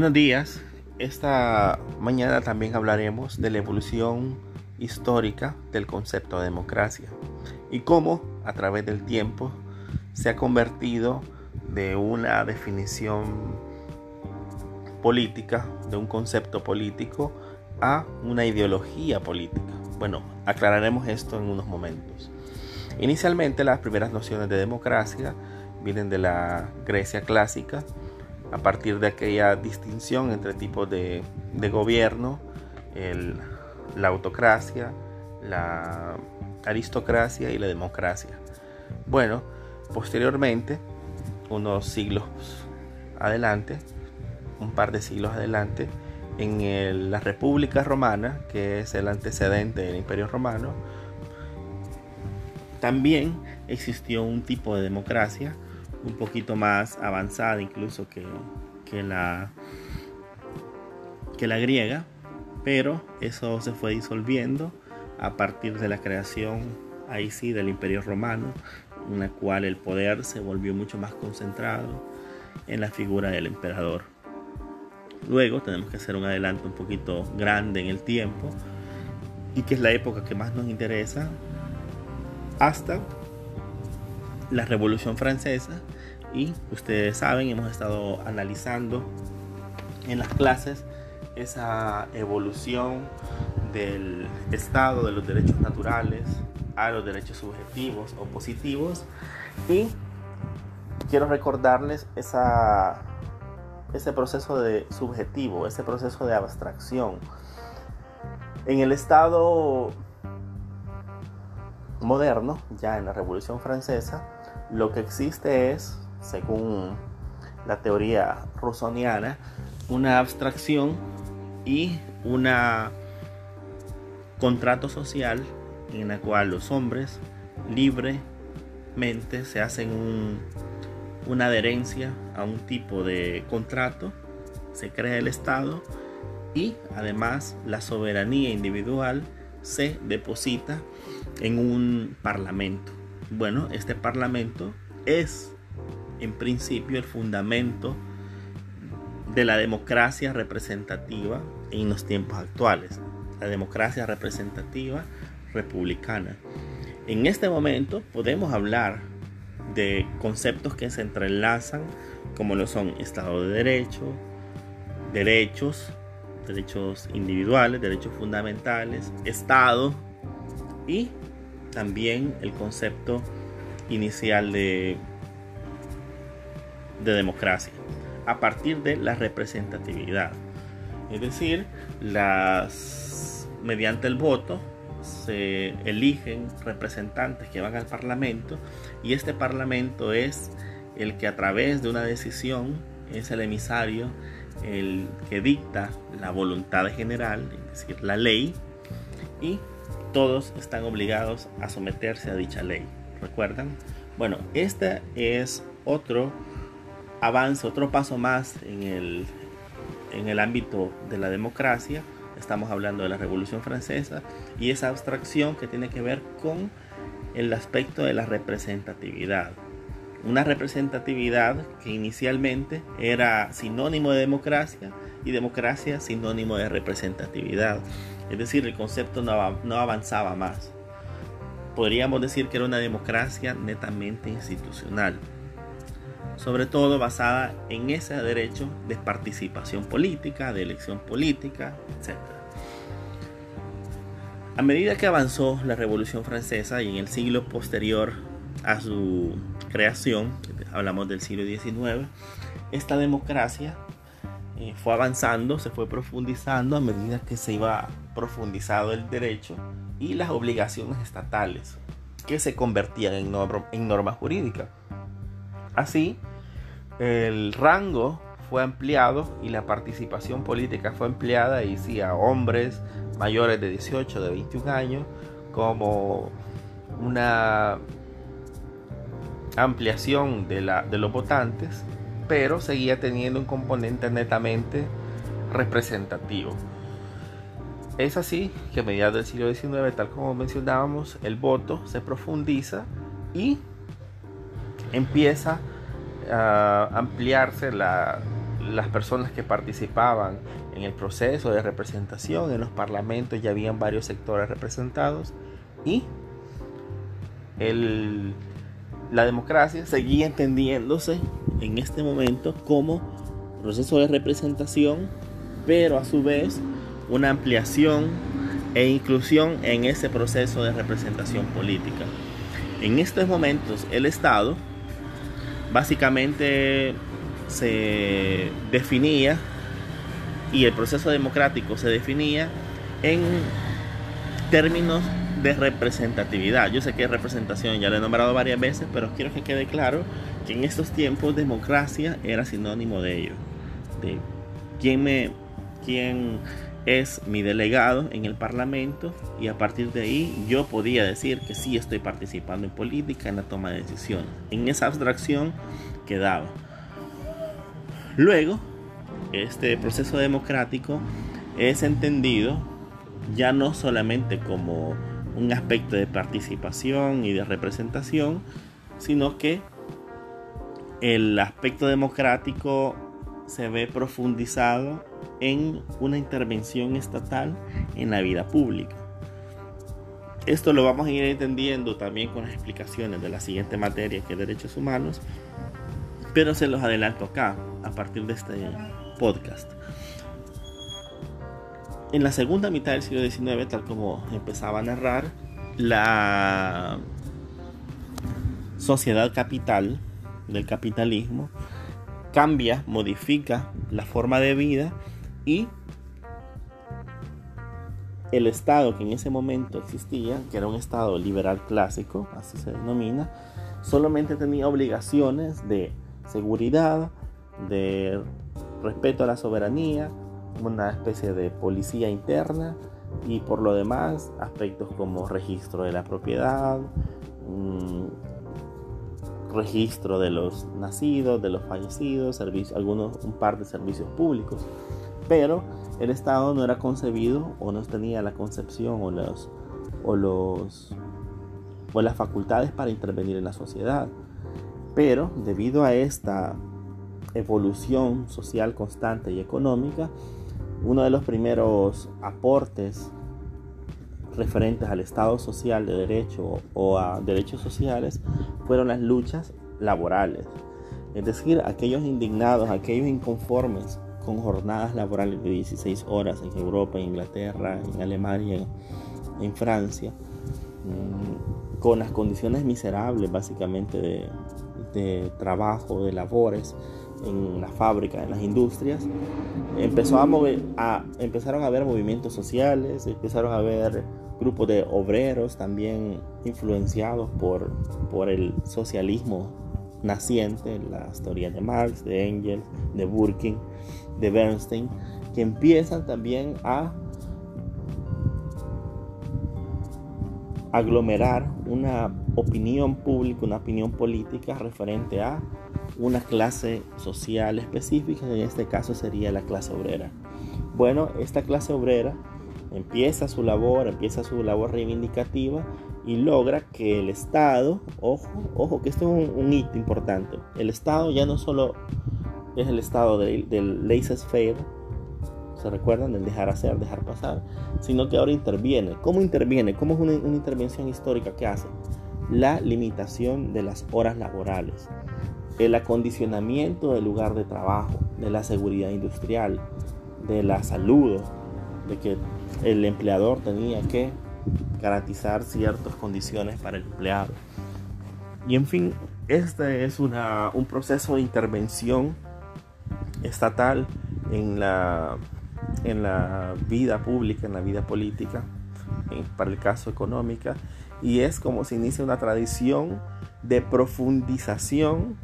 Buenos días. Esta mañana también hablaremos de la evolución histórica del concepto de democracia y cómo a través del tiempo se ha convertido de una definición política, de un concepto político, a una ideología política. Bueno, aclararemos esto en unos momentos. Inicialmente las primeras nociones de democracia vienen de la Grecia clásica, a partir de aquella distinción entre tipos de, gobierno, la autocracia, la aristocracia y la democracia. Bueno, posteriormente, unos siglos adelante, un par de siglos adelante, en la República Romana, que es el antecedente del Imperio Romano, también existió un tipo de democracia un poquito más avanzada incluso que, la, que la griega, pero eso se fue disolviendo a partir de la creación ahí sí del imperio romano, en la cual el poder se volvió mucho más concentrado en la figura del emperador. Luego tenemos que hacer un adelanto un poquito grande en el tiempo y que es la época que más nos interesa hasta la Revolución Francesa y ustedes saben, hemos estado analizando en las clases esa evolución del estado de los derechos naturales a los derechos subjetivos o positivos y quiero recordarles esa, ese proceso de subjetivo, ese proceso de abstracción. En el estado moderno, ya en la Revolución Francesa, lo que existe es, según la teoría rusoniana, una abstracción y una contrato social en la cual los hombres libremente se hacen una adherencia a un tipo de contrato, se crea el Estado y además la soberanía individual se deposita en un parlamento. Bueno, este parlamento es en principio el fundamento de la democracia representativa en los tiempos actuales, la democracia representativa republicana. En este momento podemos hablar de conceptos que se entrelazan como lo son Estado de Derecho, derechos, derechos individuales, derechos fundamentales, Estado y también el concepto inicial de, de democracia a partir de la representatividad. Es decir, las, mediante el voto se eligen representantes que van al Parlamento y este Parlamento es el que a través de una decisión es el emisario, el que dicta la voluntad general, es decir, la ley, y todos están obligados a someterse a dicha ley. ¿Recuerdan? Bueno, este es otro avance, otro paso más en el, en el ámbito de la democracia. Estamos hablando de la Revolución Francesa y esa abstracción que tiene que ver con el aspecto de la representatividad. Una representatividad que inicialmente era sinónimo de democracia y democracia sinónimo de representatividad. Es decir, el concepto no, avanzaba más. Podríamos decir que era una democracia netamente institucional, sobre todo basada en ese derecho de participación política, de elección política, etc. A medida que avanzó la Revolución Francesa y en el siglo posterior a su creación, hablamos del siglo XIX, esta democracia fue avanzando, se fue profundizando a medida que se iba profundizando el derecho y las obligaciones estatales que se convertían en, en norma jurídica. Así, el rango fue ampliado y la participación política fue ampliada y sí a hombres mayores de 18, de 21 años, como una ampliación de, la, de los votantes pero seguía teniendo un componente netamente representativo. Es así que a mediados del siglo XIX, tal como mencionábamos, el voto se profundiza y empieza a ampliarse la, las personas que participaban en el proceso de representación en los parlamentos ya habían varios sectores representados y la democracia seguía entendiéndose en este momento como proceso de representación, pero a su vez una ampliación e inclusión en ese proceso de representación política. En estos momentos el Estado básicamente se definía y el proceso democrático se definía en términos de representatividad. Yo sé que representación ya lo he nombrado varias veces, pero quiero que quede claro que en estos tiempos democracia era sinónimo de ello. De quién me quién es mi delegado en el Parlamento y a partir de ahí yo podía decir que sí estoy participando en política, en la toma de decisiones. En esa abstracción quedaba. Luego, este proceso democrático es entendido ya no solamente como un aspecto de participación y de representación, sino que el aspecto democrático se ve profundizado en una intervención estatal en la vida pública. Esto lo vamos a ir entendiendo también con las explicaciones de la siguiente materia que es derechos humanos, pero se los adelanto acá a partir de este podcast. En la segunda mitad del siglo XIX, tal como empezaba a narrar, la sociedad capital del capitalismo cambia, modifica la forma de vida y el Estado que en ese momento existía, que era un Estado liberal clásico, así se denomina, solamente tenía obligaciones de seguridad, de respeto a la soberanía, una especie de policía interna y por lo demás aspectos como registro de la propiedad, registro de los nacidos, de los fallecidos, algunos, un par de servicios públicos. Pero el Estado no era concebido o no tenía la concepción o los, o los o las facultades para intervenir en la sociedad. Pero debido a esta evolución social constante y económica, uno de los primeros aportes referentes al Estado social de derecho o a derechos sociales fueron las luchas laborales. Es decir, aquellos indignados, aquellos inconformes con jornadas laborales de 16 horas en Europa, en Inglaterra, en Alemania, en, Francia, mm, con las condiciones miserables básicamente de, de trabajo, de labores, en las fábricas, en las industrias, empezó a empezaron a haber movimientos sociales, empezaron a haber grupos de obreros también influenciados por, por el socialismo naciente, las teorías de Marx, de Engels, de Burking, de Bernstein, que empiezan también a aglomerar una opinión pública, una opinión política referente a una clase social específica, en este caso sería la clase obrera. Bueno, esta clase obrera empieza su labor, empieza su labor reivindicativa y logra que el Estado, ojo, ojo, que esto es un, hito importante, el Estado ya no solo es el Estado del, del laissez-faire, ¿se recuerdan? Del dejar hacer, dejar pasar, sino que ahora interviene. ¿Cómo interviene? ¿Cómo es una intervención histórica que hace? La limitación de las horas laborales el acondicionamiento del lugar de trabajo, de la seguridad industrial, de la salud, de que el empleador tenía que garantizar ciertas condiciones para el empleado. Y en fin, este es una, un proceso de intervención estatal en la, en la vida pública, en la vida política, para el caso económica, y es como se inicia una tradición de profundización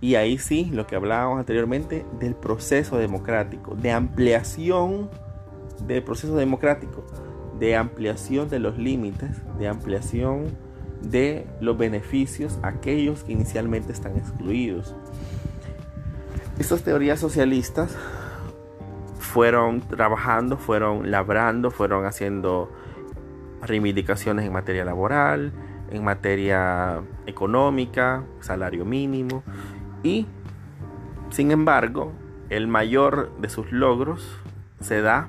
y ahí sí, lo que hablábamos anteriormente del proceso democrático, de ampliación del proceso democrático, de ampliación de los límites, de ampliación de los beneficios a aquellos que inicialmente están excluidos. Estas teorías socialistas fueron trabajando, fueron labrando, fueron haciendo reivindicaciones en materia laboral, en materia económica, salario mínimo, y, sin embargo, el mayor de sus logros se da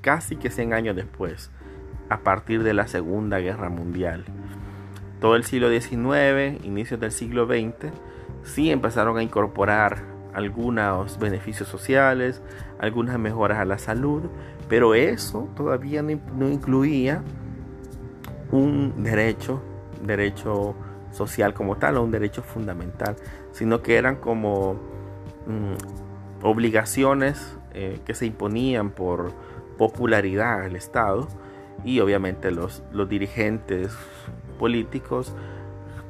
casi que 100 años después, a partir de la Segunda Guerra Mundial. Todo el siglo XIX, inicios del siglo XX, sí empezaron a incorporar algunos beneficios sociales, algunas mejoras a la salud, pero eso todavía no, incluía un derecho, derecho social como tal o un derecho fundamental, sino que eran como mm, obligaciones eh, que se imponían por popularidad al Estado y obviamente los, los dirigentes políticos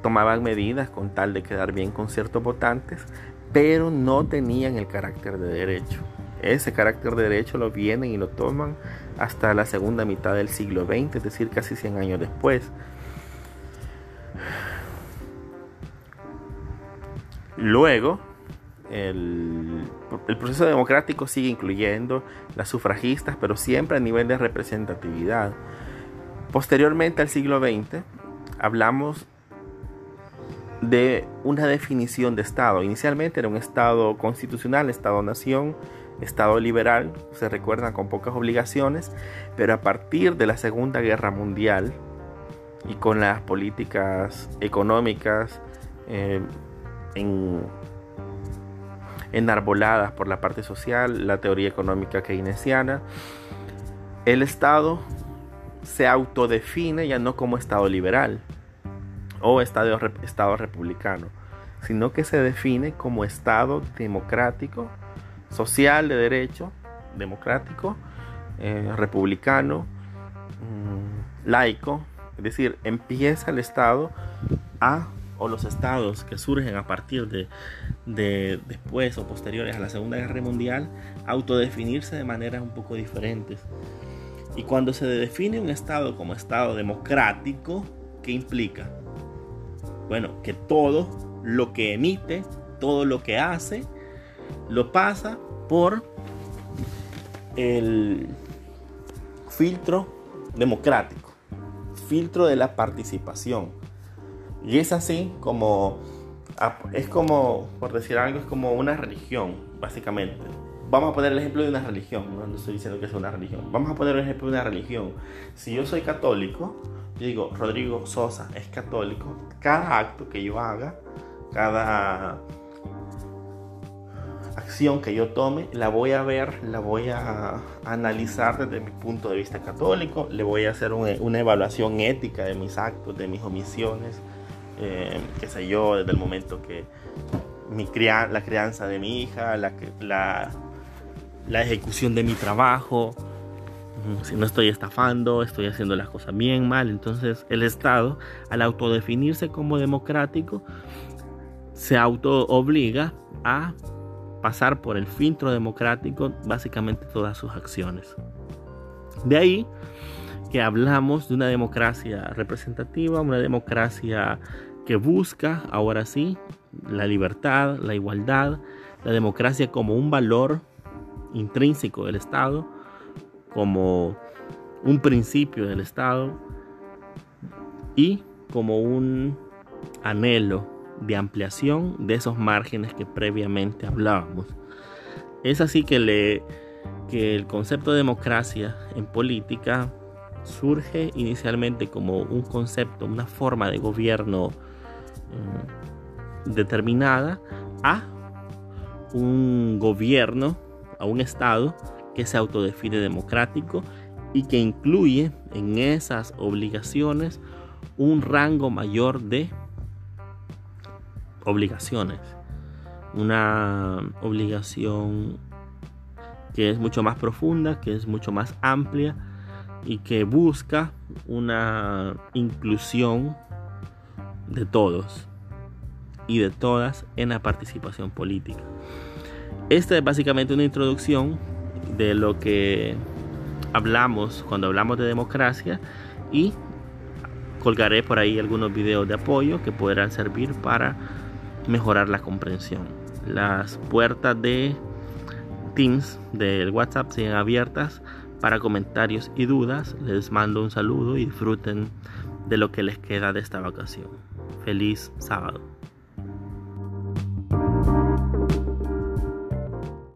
tomaban medidas con tal de quedar bien con ciertos votantes, pero no tenían el carácter de derecho. Ese carácter de derecho lo vienen y lo toman hasta la segunda mitad del siglo XX, es decir, casi 100 años después. Luego, el, proceso democrático sigue incluyendo las sufragistas, pero siempre a nivel de representatividad. Posteriormente al siglo XX, hablamos de una definición de Estado. Inicialmente era un Estado constitucional, Estado-nación, Estado liberal, se recuerdan con pocas obligaciones, pero a partir de la Segunda Guerra Mundial y con las políticas económicas eh, en, enarboladas por la parte social, la teoría económica keynesiana, el Estado se autodefine ya no como Estado liberal o Estado, estado republicano, sino que se define como Estado democrático, social de derecho, democrático, eh, republicano, mm, laico, es decir, empieza el Estado a o los estados que surgen a partir de, de, después o posteriores a la Segunda Guerra Mundial autodefinirse de maneras un poco diferentes. Y cuando se define un estado como estado democrático, ¿qué implica? Bueno, que todo lo que emite, todo lo que hace, lo pasa por el filtro democrático, filtro de la participación. Y es así como, es como, por decir algo, es como una religión, básicamente. Vamos a poner el ejemplo de una religión, no estoy diciendo que es una religión. Vamos a poner el ejemplo de una religión. Si yo soy católico, yo digo, Rodrigo Sosa es católico, cada acto que yo haga, cada acción que yo tome, la voy a ver, la voy a analizar desde mi punto de vista católico, le voy a hacer una, evaluación ética de mis actos, de mis omisiones, eh, qué sé yo, desde el momento que mi la crianza de mi hija, la, la, la ejecución de mi trabajo, si no estoy estafando, estoy haciendo las cosas bien, mal. Entonces el Estado, al autodefinirse como democrático, se auto obliga a pasar por el filtro democrático básicamente todas sus acciones. De ahí que hablamos de una democracia representativa, una democracia que busca, ahora sí, la libertad, la igualdad, la democracia como un valor intrínseco del Estado, como un principio del Estado y como un anhelo de ampliación de esos márgenes que previamente hablábamos. Es así que, le, que el concepto de democracia en política surge inicialmente como un concepto, una forma de gobierno mm, determinada a un gobierno, a un Estado que se autodefine democrático y que incluye en esas obligaciones un rango mayor de obligaciones. Una obligación que es mucho más profunda, que es mucho más amplia y que busca una inclusión de todos y de todas en la participación política. Esta es básicamente una introducción de lo que hablamos cuando hablamos de democracia y colgaré por ahí algunos videos de apoyo que podrán servir para mejorar la comprensión. Las puertas de Teams del WhatsApp siguen abiertas para comentarios y dudas. Les mando un saludo y disfruten de lo que les queda de esta vacación. Feliz sábado.